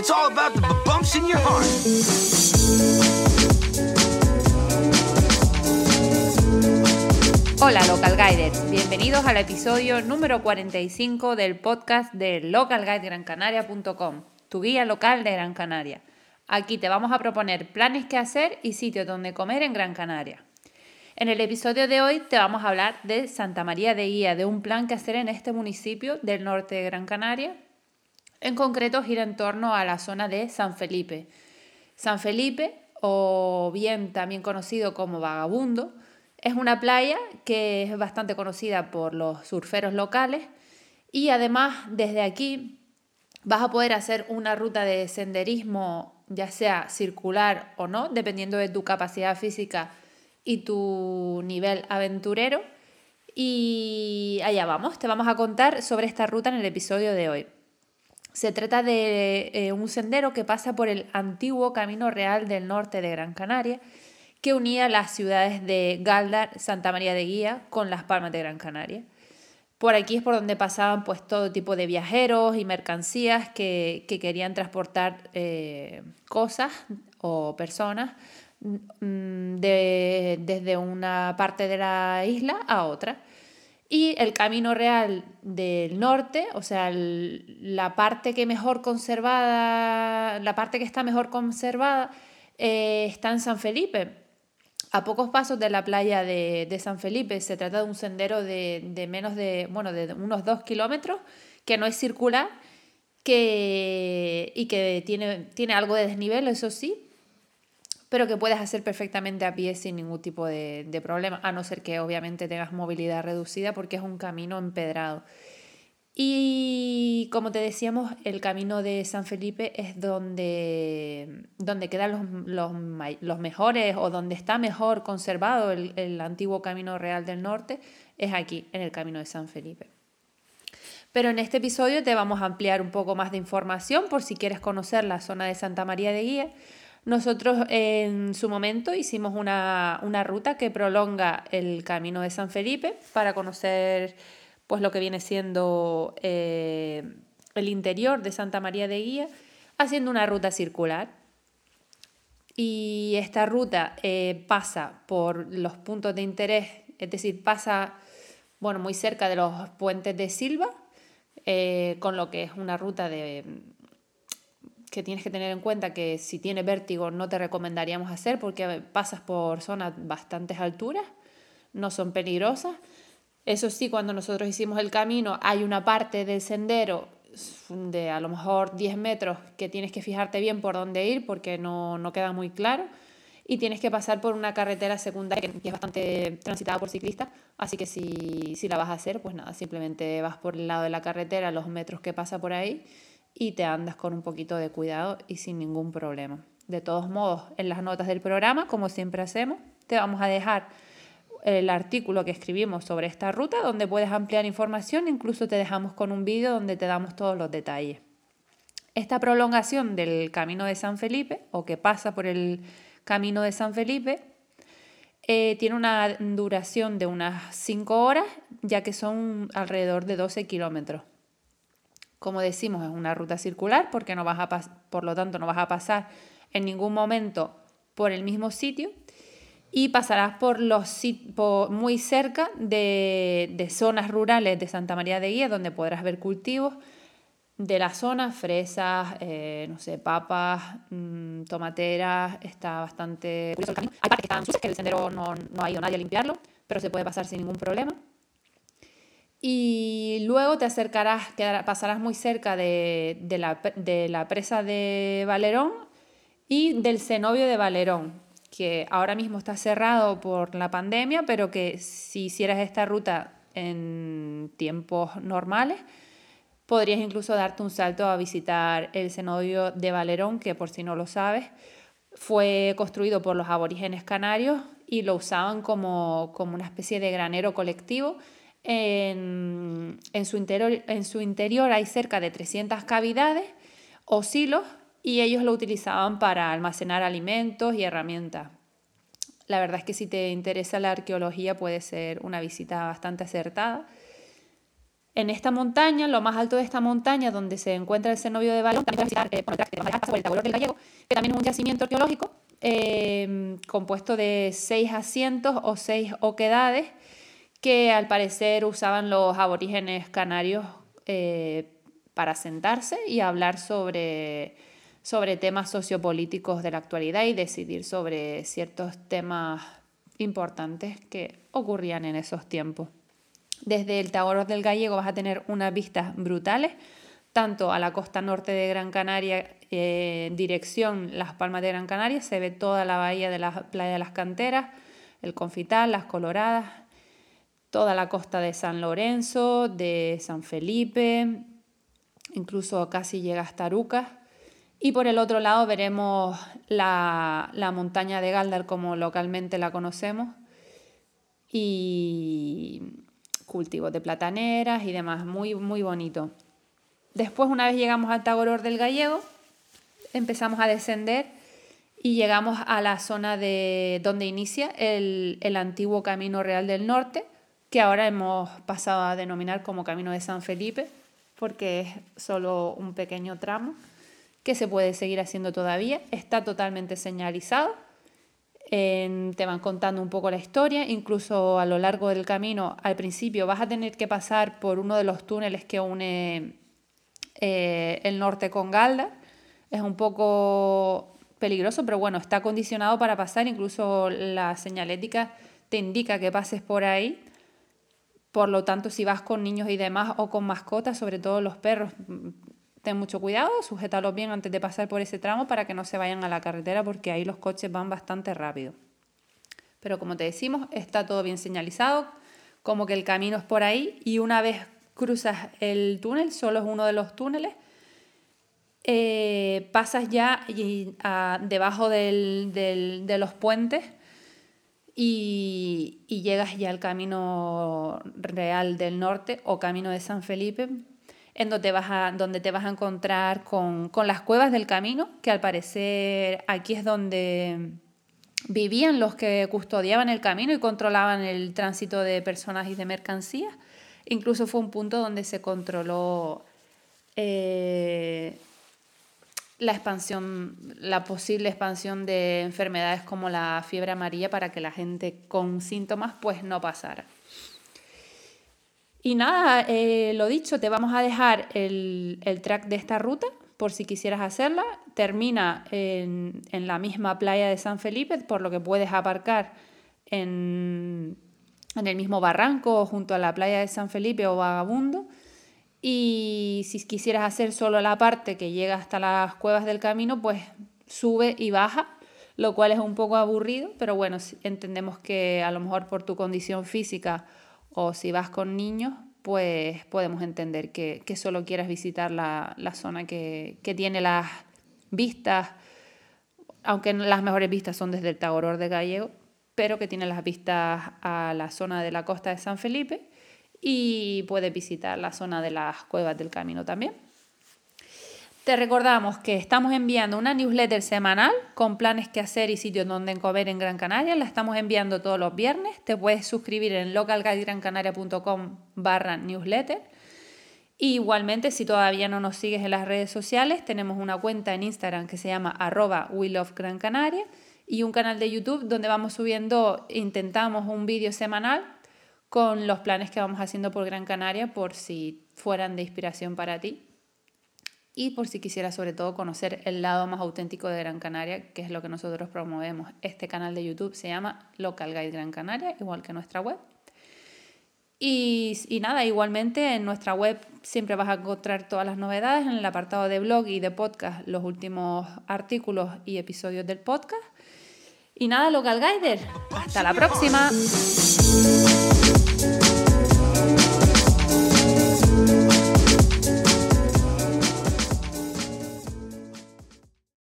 It's all about the bumps in your heart. Hola Local Guiders, bienvenidos al episodio número 45 del podcast de localguidegrancanaria.com, tu guía local de Gran Canaria. Aquí te vamos a proponer planes que hacer y sitios donde comer en Gran Canaria. En el episodio de hoy te vamos a hablar de Santa María de Guía, de un plan que hacer en este municipio del norte de Gran Canaria. En concreto gira en torno a la zona de San Felipe. San Felipe, o bien también conocido como Vagabundo, es una playa que es bastante conocida por los surferos locales y además desde aquí vas a poder hacer una ruta de senderismo, ya sea circular o no, dependiendo de tu capacidad física y tu nivel aventurero. Y allá vamos, te vamos a contar sobre esta ruta en el episodio de hoy. Se trata de eh, un sendero que pasa por el antiguo Camino Real del Norte de Gran Canaria, que unía las ciudades de Galdar, Santa María de Guía con Las Palmas de Gran Canaria. Por aquí es por donde pasaban pues todo tipo de viajeros y mercancías que, querían transportar eh, cosas o personas mm, desde una parte de la isla a otra. Y el camino real del norte, o sea, la parte que mejor conservada, la parte que está mejor conservada, eh, está en San Felipe, a pocos pasos de la playa de, San Felipe. Se trata de un sendero de, menos de, bueno, de unos dos kilómetros, que no es circular que, y que tiene, tiene algo de desnivel, eso sí, pero que puedes hacer perfectamente a pie sin ningún tipo de, problema, a no ser que obviamente tengas movilidad reducida porque es un camino empedrado. Y como te decíamos, el camino de San Felipe es donde, donde quedan los, los, mejores o donde está mejor conservado el, el antiguo camino real del norte, es aquí, en el camino de San Felipe. Pero en este episodio te vamos a ampliar un poco más de información por si quieres conocer la zona de Santa María de Guía nosotros en su momento hicimos una, ruta que prolonga el camino de San Felipe para conocer pues, lo que viene siendo eh, el interior de Santa María de Guía, haciendo una ruta circular. Y esta ruta eh, pasa por los puntos de interés, es decir, pasa bueno, muy cerca de los puentes de Silva, eh, con lo que es una ruta de que tienes que tener en cuenta que si tienes vértigo no te recomendaríamos hacer porque pasas por zonas bastantes alturas, no son peligrosas. Eso sí, cuando nosotros hicimos el camino hay una parte del sendero de a lo mejor 10 metros que tienes que fijarte bien por dónde ir porque no, no queda muy claro. Y tienes que pasar por una carretera secundaria que es bastante transitada por ciclistas, así que si, si la vas a hacer, pues nada, simplemente vas por el lado de la carretera, los metros que pasa por ahí y te andas con un poquito de cuidado y sin ningún problema. De todos modos, en las notas del programa, como siempre hacemos, te vamos a dejar el artículo que escribimos sobre esta ruta donde puedes ampliar información, incluso te dejamos con un vídeo donde te damos todos los detalles. Esta prolongación del Camino de San Felipe, o que pasa por el Camino de San Felipe, eh, tiene una duración de unas 5 horas, ya que son alrededor de 12 kilómetros. Como decimos, es una ruta circular porque no vas a por lo tanto no vas a pasar en ningún momento por el mismo sitio y pasarás por los muy cerca de, zonas rurales de Santa María de Guía donde podrás ver cultivos de la zona, fresas, eh, no sé, papas, mm, tomateras, está bastante curioso el camino. Hay partes que están sucias, que el sendero no, no ha ido nadie a limpiarlo, pero se puede pasar sin ningún problema y luego te acercarás, pasarás muy cerca de, la, presa de Valerón y del cenobio de Valerón, que ahora mismo está cerrado por la pandemia, pero que si hicieras esta ruta en tiempos normales, podrías incluso darte un salto a visitar el cenobio de Valerón, que por si no lo sabes, fue construido por los aborígenes canarios y lo usaban como, como una especie de granero colectivo en, su interior, en su interior hay cerca de 300 cavidades o silos y ellos lo utilizaban para almacenar alimentos y herramientas. La verdad es que si te interesa la arqueología puede ser una visita bastante acertada. En esta montaña, lo más alto de esta montaña, donde se encuentra el cenobio de Balón, también visitar eh, Tablero del Gallego, que también es un yacimiento arqueológico eh, compuesto de seis asientos o seis oquedades que al parecer usaban los aborígenes canarios eh, para sentarse y hablar sobre, sobre temas sociopolíticos de la actualidad y decidir sobre ciertos temas importantes que ocurrían en esos tiempos. Desde el Tagoro del Gallego vas a tener unas vistas brutales, tanto a la costa norte de Gran Canaria, eh, dirección Las Palmas de Gran Canaria, se ve toda la bahía de la playa de las Canteras, el Confital, las Coloradas, toda la costa de San Lorenzo, de San Felipe, incluso casi llega hasta Arucas. Y por el otro lado veremos la, la montaña de Galdar como localmente la conocemos y cultivos de plataneras y demás, muy, muy bonito. Después, una vez llegamos al Tagoror del Gallego, empezamos a descender y llegamos a la zona de donde inicia el, el antiguo Camino Real del Norte, que ahora hemos pasado a denominar como Camino de San Felipe, porque es solo un pequeño tramo que se puede seguir haciendo todavía. Está totalmente señalizado. te van contando un poco la historia, incluso a lo largo del camino, al principio vas a tener que pasar por uno de los túneles que une eh, el norte con Galda. Es un poco peligroso, pero bueno, está condicionado para pasar, incluso la señalética te indica que pases por ahí. Por lo tanto, si vas con niños y demás o con mascotas, sobre todo los perros, ten mucho cuidado, sujétalos bien antes de pasar por ese tramo para que no se vayan a la carretera porque ahí los coches van bastante rápido. Pero como te decimos, está todo bien señalizado, como que el camino es por ahí y una vez cruzas el túnel, solo es uno de los túneles, eh, pasas ya debajo de los puentes y, llegas ya al camino real del norte o camino de San Felipe, en donde te vas a, donde te vas a encontrar con, con las cuevas del camino, que al parecer aquí es donde vivían los que custodiaban el camino y controlaban el tránsito de personas y de mercancías. Incluso fue un punto donde se controló eh, la expansión, la posible expansión de enfermedades como la fiebre amarilla para que la gente con síntomas pues no pasara. Y nada, eh, lo dicho, te vamos a dejar el, track de esta ruta por si quisieras hacerla. Termina en, en, la misma playa de San Felipe, por lo que puedes aparcar en, en el mismo barranco junto a la playa de San Felipe o Vagabundo. Y si quisieras hacer solo la parte que llega hasta las cuevas del camino, pues sube y baja, lo cual es un poco aburrido, pero bueno, entendemos que a lo mejor por tu condición física o si vas con niños, pues podemos entender que, solo quieras visitar la, zona que, que, tiene las vistas, aunque las mejores vistas son desde el Tagoror de Gallego, pero que tiene las vistas a la zona de la costa de San Felipe y puedes visitar la zona de las cuevas del camino también. Te recordamos que estamos enviando una newsletter semanal con planes que hacer y sitios donde comer en Gran Canaria. La estamos enviando todos los viernes. Te puedes suscribir en localguidegrancanaria.com barra newsletter. igualmente, si todavía no nos sigues en las redes sociales, tenemos una cuenta en Instagram que se llama arroba Canaria y un canal de YouTube donde vamos subiendo, intentamos un vídeo semanal con los planes que vamos haciendo por Gran Canaria por si fueran de inspiración para ti y por si quisieras sobre todo conocer el lado más auténtico de Gran Canaria, que es lo que nosotros promovemos. Este canal de YouTube se llama Local Guide Gran Canaria, igual que nuestra web. Y, y, nada, igualmente en nuestra web siempre vas a encontrar todas las novedades en el apartado de blog y de podcast, los últimos artículos y episodios del podcast. Y nada, Local Guider. Hasta la próxima.